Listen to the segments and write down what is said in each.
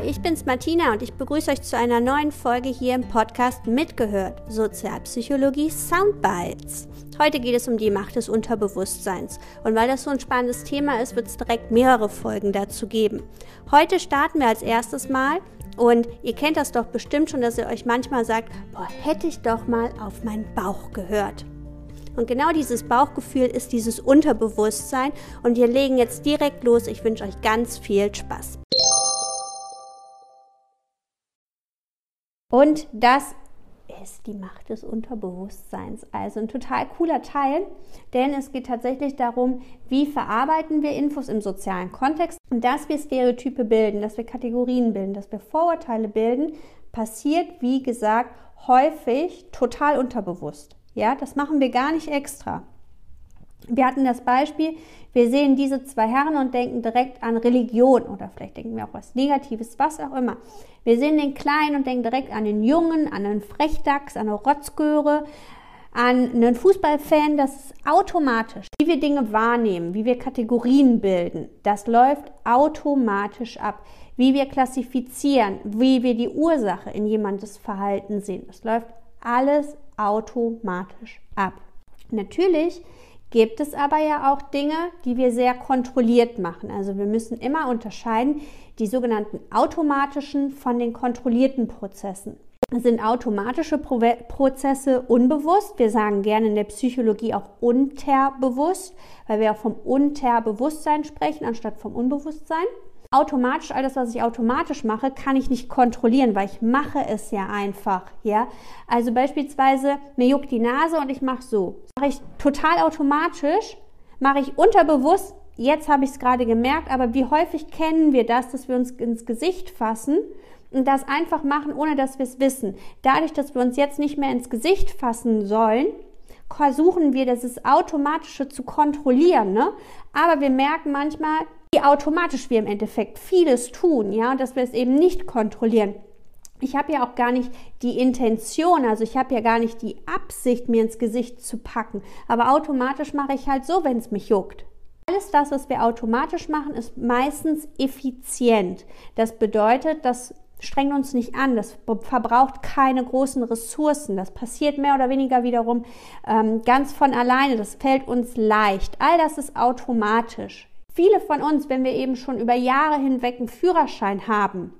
Hi, ich bin's Martina und ich begrüße euch zu einer neuen Folge hier im Podcast Mitgehört Sozialpsychologie Soundbites. Heute geht es um die Macht des Unterbewusstseins und weil das so ein spannendes Thema ist, wird es direkt mehrere Folgen dazu geben. Heute starten wir als erstes mal und ihr kennt das doch bestimmt schon, dass ihr euch manchmal sagt, boah, hätte ich doch mal auf meinen Bauch gehört. Und genau dieses Bauchgefühl ist dieses Unterbewusstsein und wir legen jetzt direkt los. Ich wünsche euch ganz viel Spaß. Und das ist die Macht des Unterbewusstseins. Also ein total cooler Teil, denn es geht tatsächlich darum, wie verarbeiten wir Infos im sozialen Kontext und dass wir Stereotype bilden, dass wir Kategorien bilden, dass wir Vorurteile bilden, passiert, wie gesagt, häufig total unterbewusst. Ja, das machen wir gar nicht extra. Wir hatten das Beispiel, wir sehen diese zwei Herren und denken direkt an Religion oder vielleicht denken wir auch was Negatives, was auch immer. Wir sehen den Kleinen und denken direkt an den Jungen, an einen Frechdachs, an eine Rotzgöre, an einen Fußballfan. Das ist automatisch. Wie wir Dinge wahrnehmen, wie wir Kategorien bilden, das läuft automatisch ab. Wie wir klassifizieren, wie wir die Ursache in jemandes Verhalten sehen, das läuft alles automatisch ab. Natürlich gibt es aber ja auch Dinge, die wir sehr kontrolliert machen. Also wir müssen immer unterscheiden die sogenannten automatischen von den kontrollierten Prozessen. Sind automatische Pro Prozesse unbewusst? Wir sagen gerne in der Psychologie auch unterbewusst, weil wir auch vom Unterbewusstsein sprechen, anstatt vom Unbewusstsein automatisch, alles, was ich automatisch mache, kann ich nicht kontrollieren, weil ich mache es ja einfach, ja. Also beispielsweise, mir juckt die Nase und ich mache so. Mache ich total automatisch, mache ich unterbewusst, jetzt habe ich es gerade gemerkt, aber wie häufig kennen wir das, dass wir uns ins Gesicht fassen und das einfach machen, ohne dass wir es wissen. Dadurch, dass wir uns jetzt nicht mehr ins Gesicht fassen sollen, versuchen wir, das Automatische zu kontrollieren, ne? Aber wir merken manchmal, wie automatisch wir im Endeffekt vieles tun, ja, und dass wir es eben nicht kontrollieren. Ich habe ja auch gar nicht die Intention, also ich habe ja gar nicht die Absicht, mir ins Gesicht zu packen, aber automatisch mache ich halt so, wenn es mich juckt. Alles das, was wir automatisch machen, ist meistens effizient. Das bedeutet, das strengt uns nicht an, das verbraucht keine großen Ressourcen, das passiert mehr oder weniger wiederum ähm, ganz von alleine, das fällt uns leicht. All das ist automatisch. Viele von uns, wenn wir eben schon über Jahre hinweg einen Führerschein haben,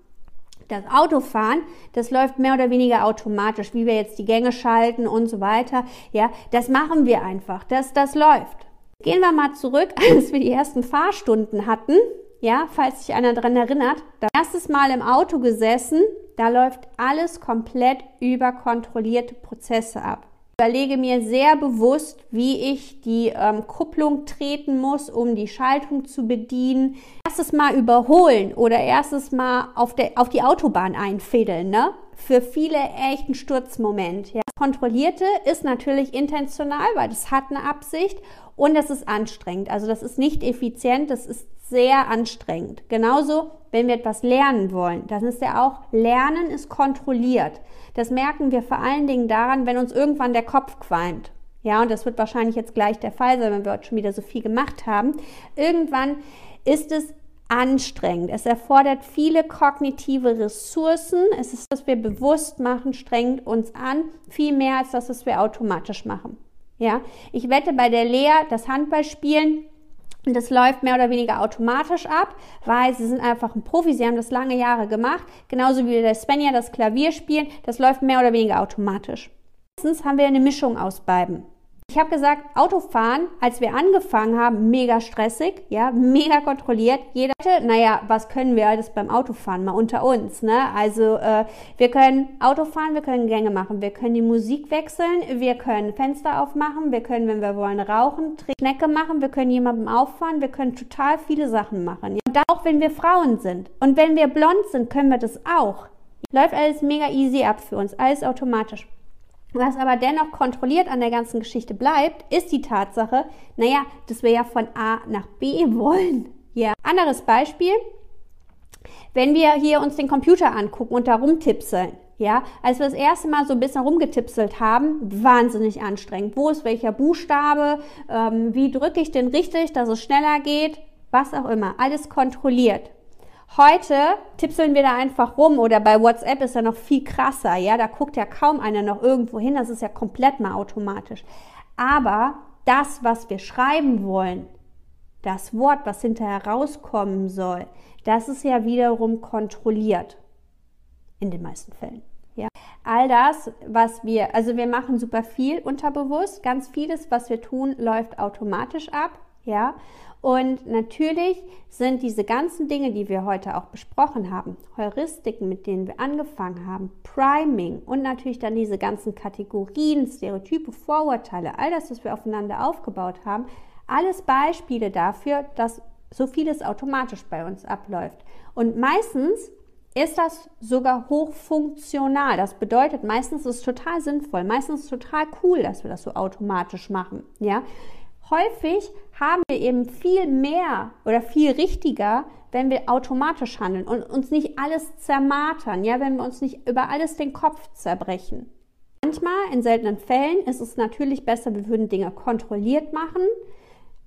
das Autofahren, das läuft mehr oder weniger automatisch, wie wir jetzt die Gänge schalten und so weiter. Ja, das machen wir einfach. Das, das läuft. Gehen wir mal zurück, als wir die ersten Fahrstunden hatten. Ja, falls sich einer daran erinnert. Das erste Mal im Auto gesessen, da läuft alles komplett über kontrollierte Prozesse ab überlege mir sehr bewusst, wie ich die ähm, Kupplung treten muss, um die Schaltung zu bedienen. Erstes Mal überholen oder erstes Mal auf, der, auf die Autobahn einfädeln, ne? Für viele echt ein Sturzmoment. Ja. Kontrollierte ist natürlich intentional, weil das hat eine Absicht und das ist anstrengend. Also das ist nicht effizient, das ist sehr anstrengend. Genauso, wenn wir etwas lernen wollen, dann ist ja auch, Lernen ist kontrolliert. Das merken wir vor allen Dingen daran, wenn uns irgendwann der Kopf qualmt. Ja, und das wird wahrscheinlich jetzt gleich der Fall sein, wenn wir heute schon wieder so viel gemacht haben. Irgendwann ist es anstrengend. Es erfordert viele kognitive Ressourcen. Es ist, was wir bewusst machen, strengt uns an, viel mehr als das, was wir automatisch machen. Ja, ich wette bei der Lea, das Handballspielen und das läuft mehr oder weniger automatisch ab, weil sie sind einfach ein Profi, sie haben das lange Jahre gemacht. Genauso wie der Svenja das Klavier spielen, das läuft mehr oder weniger automatisch. Meistens haben wir eine Mischung aus beiden. Ich habe gesagt, Autofahren, als wir angefangen haben, mega stressig, ja, mega kontrolliert. Jeder, naja, was können wir alles beim Autofahren mal unter uns, ne? Also äh, wir können Autofahren, wir können Gänge machen, wir können die Musik wechseln, wir können Fenster aufmachen, wir können, wenn wir wollen, rauchen, Schnecke machen, wir können jemandem auffahren, wir können total viele Sachen machen. Ja? Und auch wenn wir Frauen sind und wenn wir blond sind, können wir das auch. Läuft alles mega easy ab für uns, alles automatisch. Was aber dennoch kontrolliert an der ganzen Geschichte bleibt, ist die Tatsache, naja, dass wir ja von A nach B wollen. Ja. Anderes Beispiel, wenn wir hier uns den Computer angucken und da rumtipseln. Ja, als wir das erste Mal so ein bisschen rumgetipselt haben, wahnsinnig anstrengend. Wo ist welcher Buchstabe? Ähm, wie drücke ich den richtig, dass es schneller geht? Was auch immer. Alles kontrolliert. Heute tippseln wir da einfach rum oder bei WhatsApp ist er noch viel krasser, ja, da guckt ja kaum einer noch irgendwo hin, das ist ja komplett mal automatisch. Aber das, was wir schreiben wollen, das Wort, was hinterher rauskommen soll, das ist ja wiederum kontrolliert. In den meisten Fällen. Ja. All das, was wir, also wir machen super viel unterbewusst, ganz vieles, was wir tun, läuft automatisch ab. Ja. Und natürlich sind diese ganzen Dinge, die wir heute auch besprochen haben, Heuristiken, mit denen wir angefangen haben, Priming und natürlich dann diese ganzen Kategorien, Stereotype, Vorurteile, all das, was wir aufeinander aufgebaut haben, alles Beispiele dafür, dass so vieles automatisch bei uns abläuft. Und meistens ist das sogar hochfunktional. Das bedeutet, meistens ist es total sinnvoll, meistens ist es total cool, dass wir das so automatisch machen. Ja? Häufig haben wir eben viel mehr oder viel richtiger, wenn wir automatisch handeln und uns nicht alles zermatern, ja, wenn wir uns nicht über alles den Kopf zerbrechen. Manchmal, in seltenen Fällen, ist es natürlich besser, wir würden Dinge kontrolliert machen,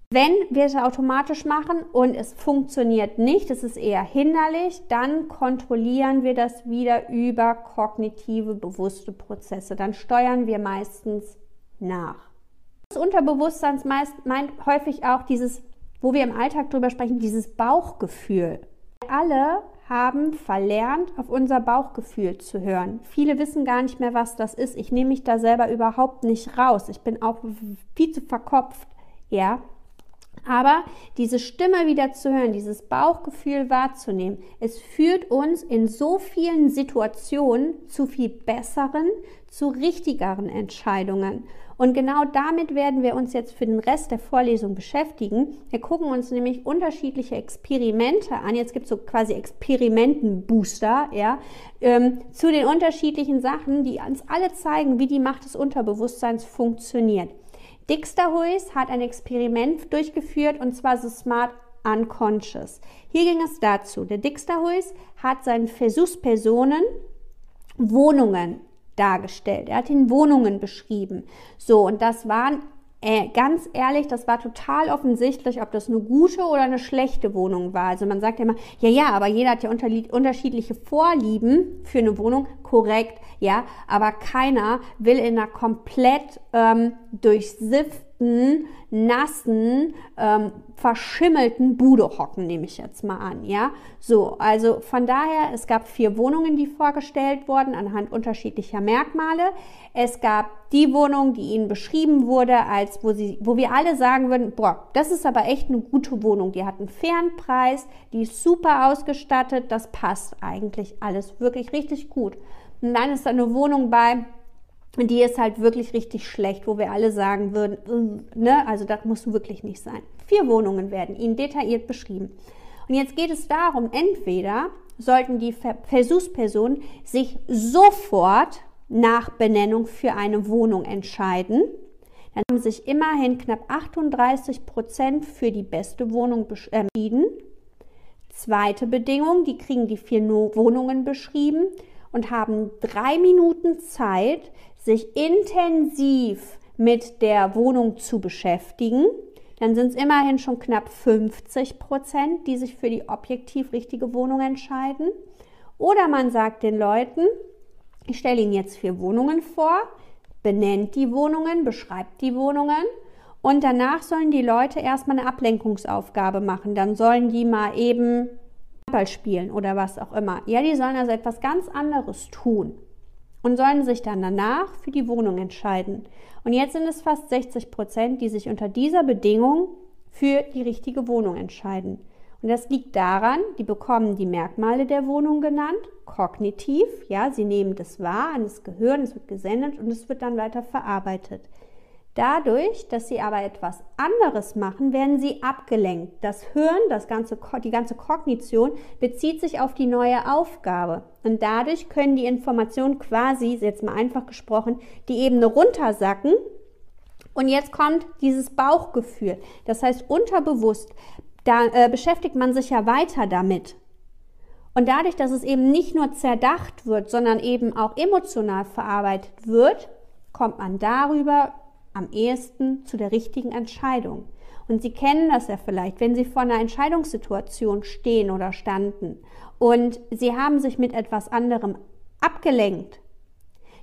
wenn wir es automatisch machen und es funktioniert nicht, es ist eher hinderlich, dann kontrollieren wir das wieder über kognitive, bewusste Prozesse. Dann steuern wir meistens nach. Das Unterbewusstsein meint häufig auch dieses, wo wir im Alltag drüber sprechen, dieses Bauchgefühl. Alle haben verlernt, auf unser Bauchgefühl zu hören. Viele wissen gar nicht mehr, was das ist. Ich nehme mich da selber überhaupt nicht raus. Ich bin auch viel zu verkopft. Ja, aber diese Stimme wieder zu hören, dieses Bauchgefühl wahrzunehmen, es führt uns in so vielen Situationen zu viel besseren, zu richtigeren Entscheidungen. Und genau damit werden wir uns jetzt für den Rest der Vorlesung beschäftigen. Wir gucken uns nämlich unterschiedliche Experimente an. Jetzt gibt es so quasi Experimentenbooster, ja, ähm, zu den unterschiedlichen Sachen, die uns alle zeigen, wie die Macht des Unterbewusstseins funktioniert. Dixterhuis hat ein Experiment durchgeführt und zwar so Smart Unconscious. Hier ging es dazu, der Dixterhuis hat seinen Versuchspersonen Wohnungen dargestellt. Er hat ihnen Wohnungen beschrieben. So, und das waren äh, ganz ehrlich, das war total offensichtlich, ob das eine gute oder eine schlechte Wohnung war. Also man sagt ja immer, ja, ja, aber jeder hat ja unterschiedliche Vorlieben für eine Wohnung, korrekt, ja, aber keiner will in einer komplett ähm, durchsifften, nassen, ähm, verschimmelten Bude hocken, nehme ich jetzt mal an, ja. So, also von daher, es gab vier Wohnungen, die vorgestellt wurden anhand unterschiedlicher Merkmale. Es gab die Wohnung, die ihnen beschrieben wurde, als wo sie, wo wir alle sagen würden, boah, das ist aber echt eine gute Wohnung. Die hat einen fairen Preis, die ist super ausgestattet, das passt eigentlich alles wirklich richtig gut. Und dann ist da eine Wohnung bei, die ist halt wirklich richtig schlecht, wo wir alle sagen würden, ne, also das muss wirklich nicht sein. Vier Wohnungen werden Ihnen detailliert beschrieben. Und jetzt geht es darum, entweder sollten die Versuchspersonen sich sofort nach Benennung für eine Wohnung entscheiden. Dann haben sich immerhin knapp 38 Prozent für die beste Wohnung äh, entschieden. Zweite Bedingung, die kriegen die vier Wohnungen beschrieben und haben drei Minuten Zeit, sich intensiv mit der Wohnung zu beschäftigen, dann sind es immerhin schon knapp 50 Prozent, die sich für die objektiv richtige Wohnung entscheiden. Oder man sagt den Leuten, ich stelle Ihnen jetzt vier Wohnungen vor, benennt die Wohnungen, beschreibt die Wohnungen und danach sollen die Leute erstmal eine Ablenkungsaufgabe machen. Dann sollen die mal eben Ball spielen oder was auch immer. Ja, die sollen also etwas ganz anderes tun und sollen sich dann danach für die Wohnung entscheiden. Und jetzt sind es fast 60 Prozent, die sich unter dieser Bedingung für die richtige Wohnung entscheiden. Und das liegt daran, die bekommen die Merkmale der Wohnung genannt, kognitiv, ja, sie nehmen das wahr an das Gehirn, es wird gesendet und es wird dann weiter verarbeitet. Dadurch, dass sie aber etwas anderes machen, werden sie abgelenkt. Das Hirn, das ganze, die ganze Kognition bezieht sich auf die neue Aufgabe. Und dadurch können die Informationen quasi, jetzt mal einfach gesprochen, die Ebene runtersacken. Und jetzt kommt dieses Bauchgefühl. Das heißt, unterbewusst, da äh, beschäftigt man sich ja weiter damit. Und dadurch, dass es eben nicht nur zerdacht wird, sondern eben auch emotional verarbeitet wird, kommt man darüber am ehesten zu der richtigen Entscheidung. Und Sie kennen das ja vielleicht, wenn Sie vor einer Entscheidungssituation stehen oder standen und Sie haben sich mit etwas anderem abgelenkt,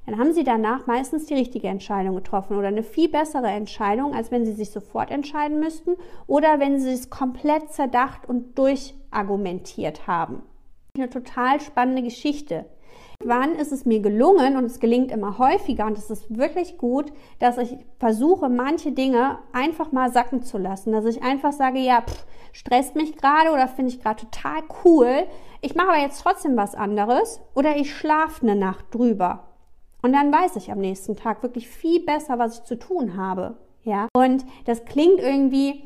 dann haben Sie danach meistens die richtige Entscheidung getroffen oder eine viel bessere Entscheidung, als wenn Sie sich sofort entscheiden müssten oder wenn Sie es komplett zerdacht und durchargumentiert haben. Eine total spannende Geschichte. Wann ist es mir gelungen und es gelingt immer häufiger und es ist wirklich gut, dass ich versuche, manche Dinge einfach mal sacken zu lassen. Dass ich einfach sage, ja, pff, stresst mich gerade oder finde ich gerade total cool. Ich mache aber jetzt trotzdem was anderes oder ich schlafe eine Nacht drüber. Und dann weiß ich am nächsten Tag wirklich viel besser, was ich zu tun habe. Ja. Und das klingt irgendwie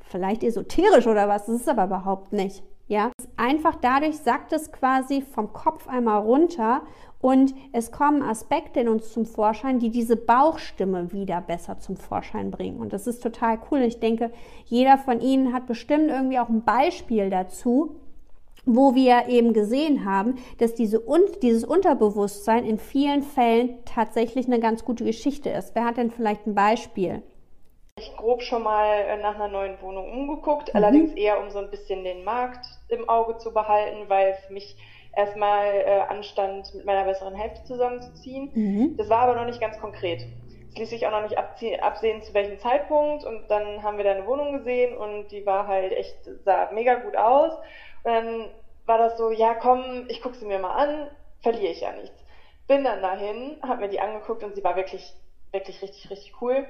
vielleicht esoterisch oder was, das ist aber überhaupt nicht. Ja, einfach dadurch sackt es quasi vom Kopf einmal runter und es kommen Aspekte in uns zum Vorschein, die diese Bauchstimme wieder besser zum Vorschein bringen. Und das ist total cool. Ich denke, jeder von Ihnen hat bestimmt irgendwie auch ein Beispiel dazu, wo wir eben gesehen haben, dass diese, dieses Unterbewusstsein in vielen Fällen tatsächlich eine ganz gute Geschichte ist. Wer hat denn vielleicht ein Beispiel? Ich grob schon mal äh, nach einer neuen Wohnung umgeguckt, mhm. allerdings eher um so ein bisschen den Markt im Auge zu behalten, weil für mich erstmal äh, anstand, mit meiner besseren Hälfte zusammenzuziehen. Mhm. Das war aber noch nicht ganz konkret. Es ließ sich auch noch nicht absehen, zu welchem Zeitpunkt. Und dann haben wir da eine Wohnung gesehen und die war halt echt, sah mega gut aus. Und dann war das so, ja komm, ich gucke sie mir mal an, verliere ich ja nichts. Bin dann dahin, habe mir die angeguckt und sie war wirklich, wirklich richtig, richtig cool.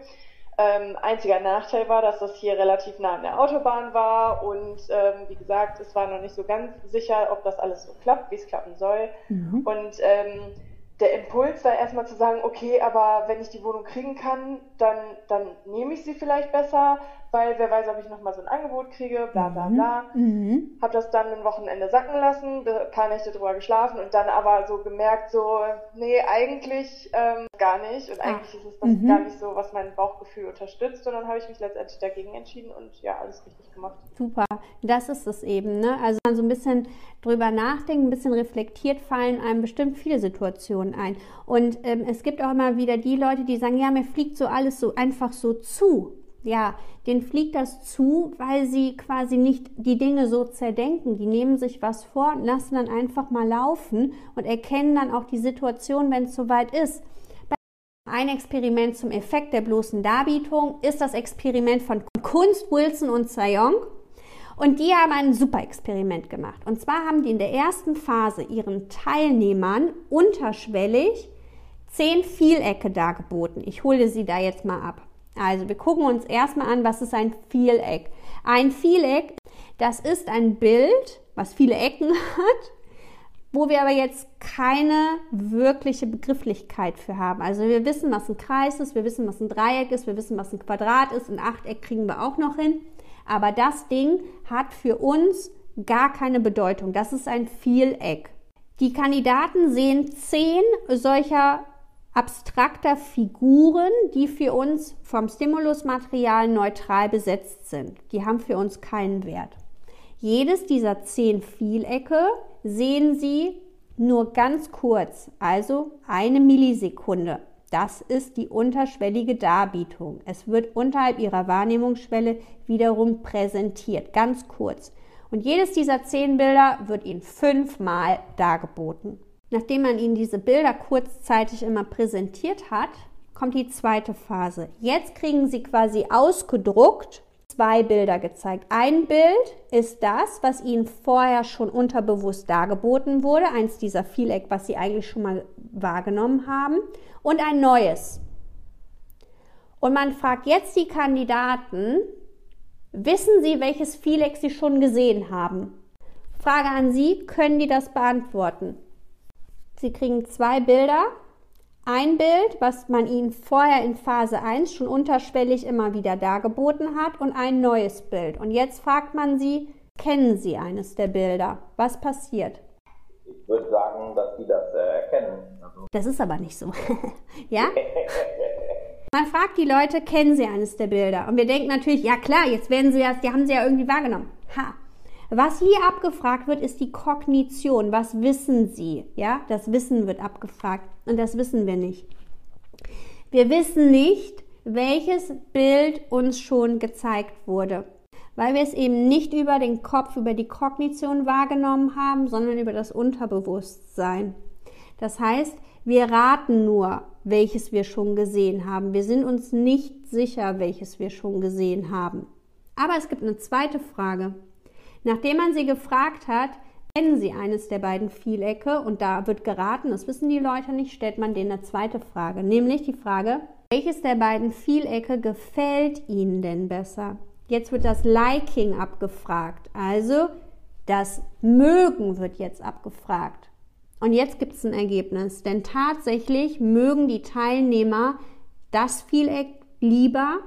Ähm, einziger Nachteil war, dass das hier relativ nah an der Autobahn war und ähm, wie gesagt, es war noch nicht so ganz sicher, ob das alles so klappt, wie es klappen soll. Mhm. Und ähm, der Impuls war erstmal zu sagen, okay, aber wenn ich die Wohnung kriegen kann, dann, dann nehme ich sie vielleicht besser, weil wer weiß, ob ich nochmal so ein Angebot kriege, bla bla mhm. bla. Mhm. Hab das dann ein Wochenende sacken lassen, ein paar Nächte drüber geschlafen und dann aber so gemerkt, so, nee, eigentlich ähm, gar nicht. Und eigentlich ist es das mhm. gar nicht so, was mein Bauchgefühl unterstützt. Und dann habe ich mich letztendlich dagegen entschieden und ja, alles richtig gemacht. Super, das ist es eben. Ne? Also so ein bisschen drüber nachdenken, ein bisschen reflektiert fallen einem bestimmt viele Situationen ein. Und ähm, es gibt auch immer wieder die Leute, die sagen, ja, mir fliegt so alles so einfach so zu ja, denen fliegt das zu, weil sie quasi nicht die Dinge so zerdenken. Die nehmen sich was vor und lassen dann einfach mal laufen und erkennen dann auch die Situation, wenn es soweit ist. Ein Experiment zum Effekt der bloßen Darbietung ist das Experiment von Kunst, Wilson und Sayong. Und die haben ein super Experiment gemacht. Und zwar haben die in der ersten Phase ihren Teilnehmern unterschwellig zehn Vielecke dargeboten. Ich hole sie da jetzt mal ab. Also wir gucken uns erstmal an, was ist ein Vieleck. Ein Vieleck, das ist ein Bild, was viele Ecken hat, wo wir aber jetzt keine wirkliche Begrifflichkeit für haben. Also wir wissen, was ein Kreis ist, wir wissen, was ein Dreieck ist, wir wissen, was ein Quadrat ist, ein Achteck kriegen wir auch noch hin. Aber das Ding hat für uns gar keine Bedeutung. Das ist ein Vieleck. Die Kandidaten sehen zehn solcher abstrakter Figuren, die für uns vom Stimulusmaterial neutral besetzt sind. Die haben für uns keinen Wert. Jedes dieser zehn Vielecke sehen Sie nur ganz kurz, also eine Millisekunde. Das ist die unterschwellige Darbietung. Es wird unterhalb Ihrer Wahrnehmungsschwelle wiederum präsentiert, ganz kurz. Und jedes dieser zehn Bilder wird Ihnen fünfmal dargeboten. Nachdem man ihnen diese Bilder kurzzeitig immer präsentiert hat, kommt die zweite Phase. Jetzt kriegen sie quasi ausgedruckt zwei Bilder gezeigt. Ein Bild ist das, was ihnen vorher schon unterbewusst dargeboten wurde, eins dieser Vieleck, was sie eigentlich schon mal wahrgenommen haben, und ein neues. Und man fragt jetzt die Kandidaten, wissen sie, welches Vieleck sie schon gesehen haben? Frage an Sie, können die das beantworten? Sie kriegen zwei Bilder. Ein Bild, was man ihnen vorher in Phase 1 schon unterschwellig immer wieder dargeboten hat und ein neues Bild. Und jetzt fragt man sie, kennen Sie eines der Bilder? Was passiert? Ich würde sagen, dass Sie das äh, erkennen. Also das ist aber nicht so. ja? Man fragt die Leute, kennen sie eines der Bilder? Und wir denken natürlich, ja klar, jetzt werden sie das, die haben sie ja irgendwie wahrgenommen. Ha, was hier abgefragt wird, ist die Kognition. Was wissen Sie? Ja, das Wissen wird abgefragt und das wissen wir nicht. Wir wissen nicht, welches Bild uns schon gezeigt wurde. Weil wir es eben nicht über den Kopf, über die Kognition wahrgenommen haben, sondern über das Unterbewusstsein. Das heißt, wir raten nur, welches wir schon gesehen haben. Wir sind uns nicht sicher, welches wir schon gesehen haben. Aber es gibt eine zweite Frage. Nachdem man sie gefragt hat, kennen sie eines der beiden Vielecke und da wird geraten, das wissen die Leute nicht, stellt man denen eine zweite Frage, nämlich die Frage, welches der beiden Vielecke gefällt ihnen denn besser? Jetzt wird das Liking abgefragt, also das Mögen wird jetzt abgefragt. Und jetzt gibt es ein Ergebnis, denn tatsächlich mögen die Teilnehmer das Vieleck lieber,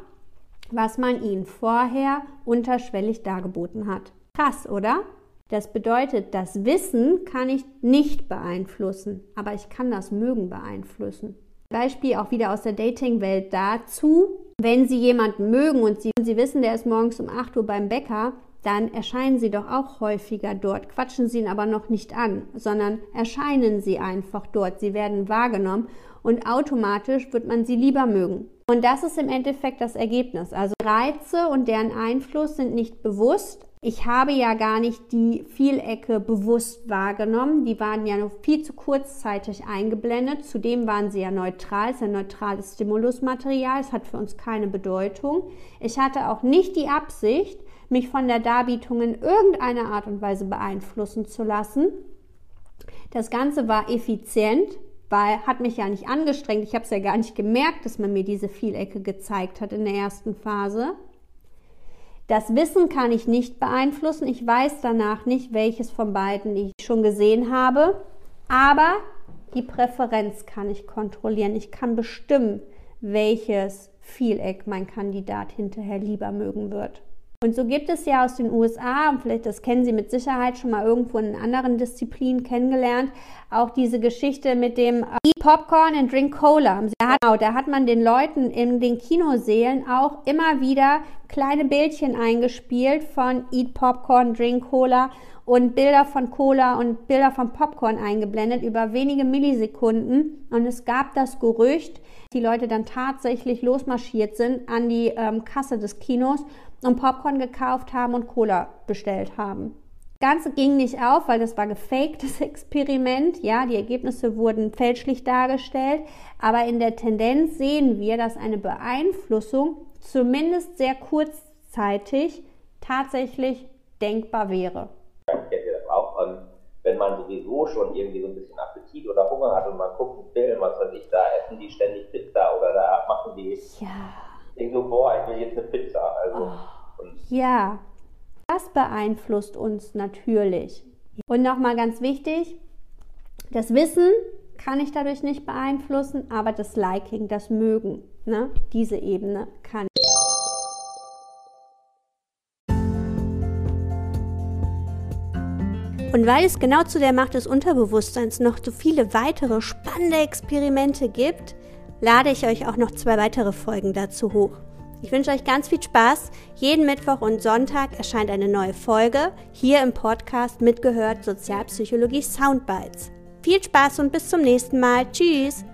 was man ihnen vorher unterschwellig dargeboten hat. Krass, oder? Das bedeutet, das Wissen kann ich nicht beeinflussen, aber ich kann das Mögen beeinflussen. Beispiel auch wieder aus der Dating-Welt dazu. Wenn Sie jemanden mögen und Sie, Sie wissen, der ist morgens um 8 Uhr beim Bäcker, dann erscheinen Sie doch auch häufiger dort. Quatschen Sie ihn aber noch nicht an, sondern erscheinen Sie einfach dort. Sie werden wahrgenommen und automatisch wird man Sie lieber mögen. Und das ist im Endeffekt das Ergebnis. Also Reize und deren Einfluss sind nicht bewusst. Ich habe ja gar nicht die Vielecke bewusst wahrgenommen. Die waren ja noch viel zu kurzzeitig eingeblendet. Zudem waren sie ja neutral. Es ist ein neutrales Stimulusmaterial. Es hat für uns keine Bedeutung. Ich hatte auch nicht die Absicht, mich von der Darbietung in irgendeiner Art und Weise beeinflussen zu lassen. Das Ganze war effizient weil hat mich ja nicht angestrengt. Ich habe es ja gar nicht gemerkt, dass man mir diese Vielecke gezeigt hat in der ersten Phase. Das Wissen kann ich nicht beeinflussen. Ich weiß danach nicht, welches von beiden ich schon gesehen habe. Aber die Präferenz kann ich kontrollieren. Ich kann bestimmen, welches Vieleck mein Kandidat hinterher lieber mögen wird. Und so gibt es ja aus den USA, und vielleicht das kennen Sie mit Sicherheit schon mal irgendwo in anderen Disziplinen kennengelernt, auch diese Geschichte mit dem äh, Eat Popcorn and Drink Cola. Genau, da hat man den Leuten in den Kinosälen auch immer wieder kleine Bildchen eingespielt von Eat Popcorn, Drink Cola und Bilder von Cola und Bilder von Popcorn eingeblendet über wenige Millisekunden. Und es gab das Gerücht, die Leute dann tatsächlich losmarschiert sind an die ähm, Kasse des Kinos und Popcorn gekauft haben und Cola bestellt haben. Das Ganze ging nicht auf, weil das war gefaktes Experiment. Ja, die Ergebnisse wurden fälschlich dargestellt. Aber in der Tendenz sehen wir, dass eine Beeinflussung zumindest sehr kurzzeitig tatsächlich denkbar wäre. Kennt ihr das auch? wenn man sowieso schon irgendwie so ein bisschen Appetit oder Hunger hat und man guckt einen Film, was weiß ich, da essen die ständig Pizza oder da machen die ja denke so, boah, ich will jetzt eine Pizza. Also, oh, ja, das beeinflusst uns natürlich. Und nochmal ganz wichtig, das Wissen kann ich dadurch nicht beeinflussen, aber das Liking, das Mögen, ne, diese Ebene kann. Und weil es genau zu der Macht des Unterbewusstseins noch so viele weitere spannende Experimente gibt, lade ich euch auch noch zwei weitere Folgen dazu hoch. Ich wünsche euch ganz viel Spaß. Jeden Mittwoch und Sonntag erscheint eine neue Folge hier im Podcast mitgehört Sozialpsychologie Soundbites. Viel Spaß und bis zum nächsten Mal. Tschüss.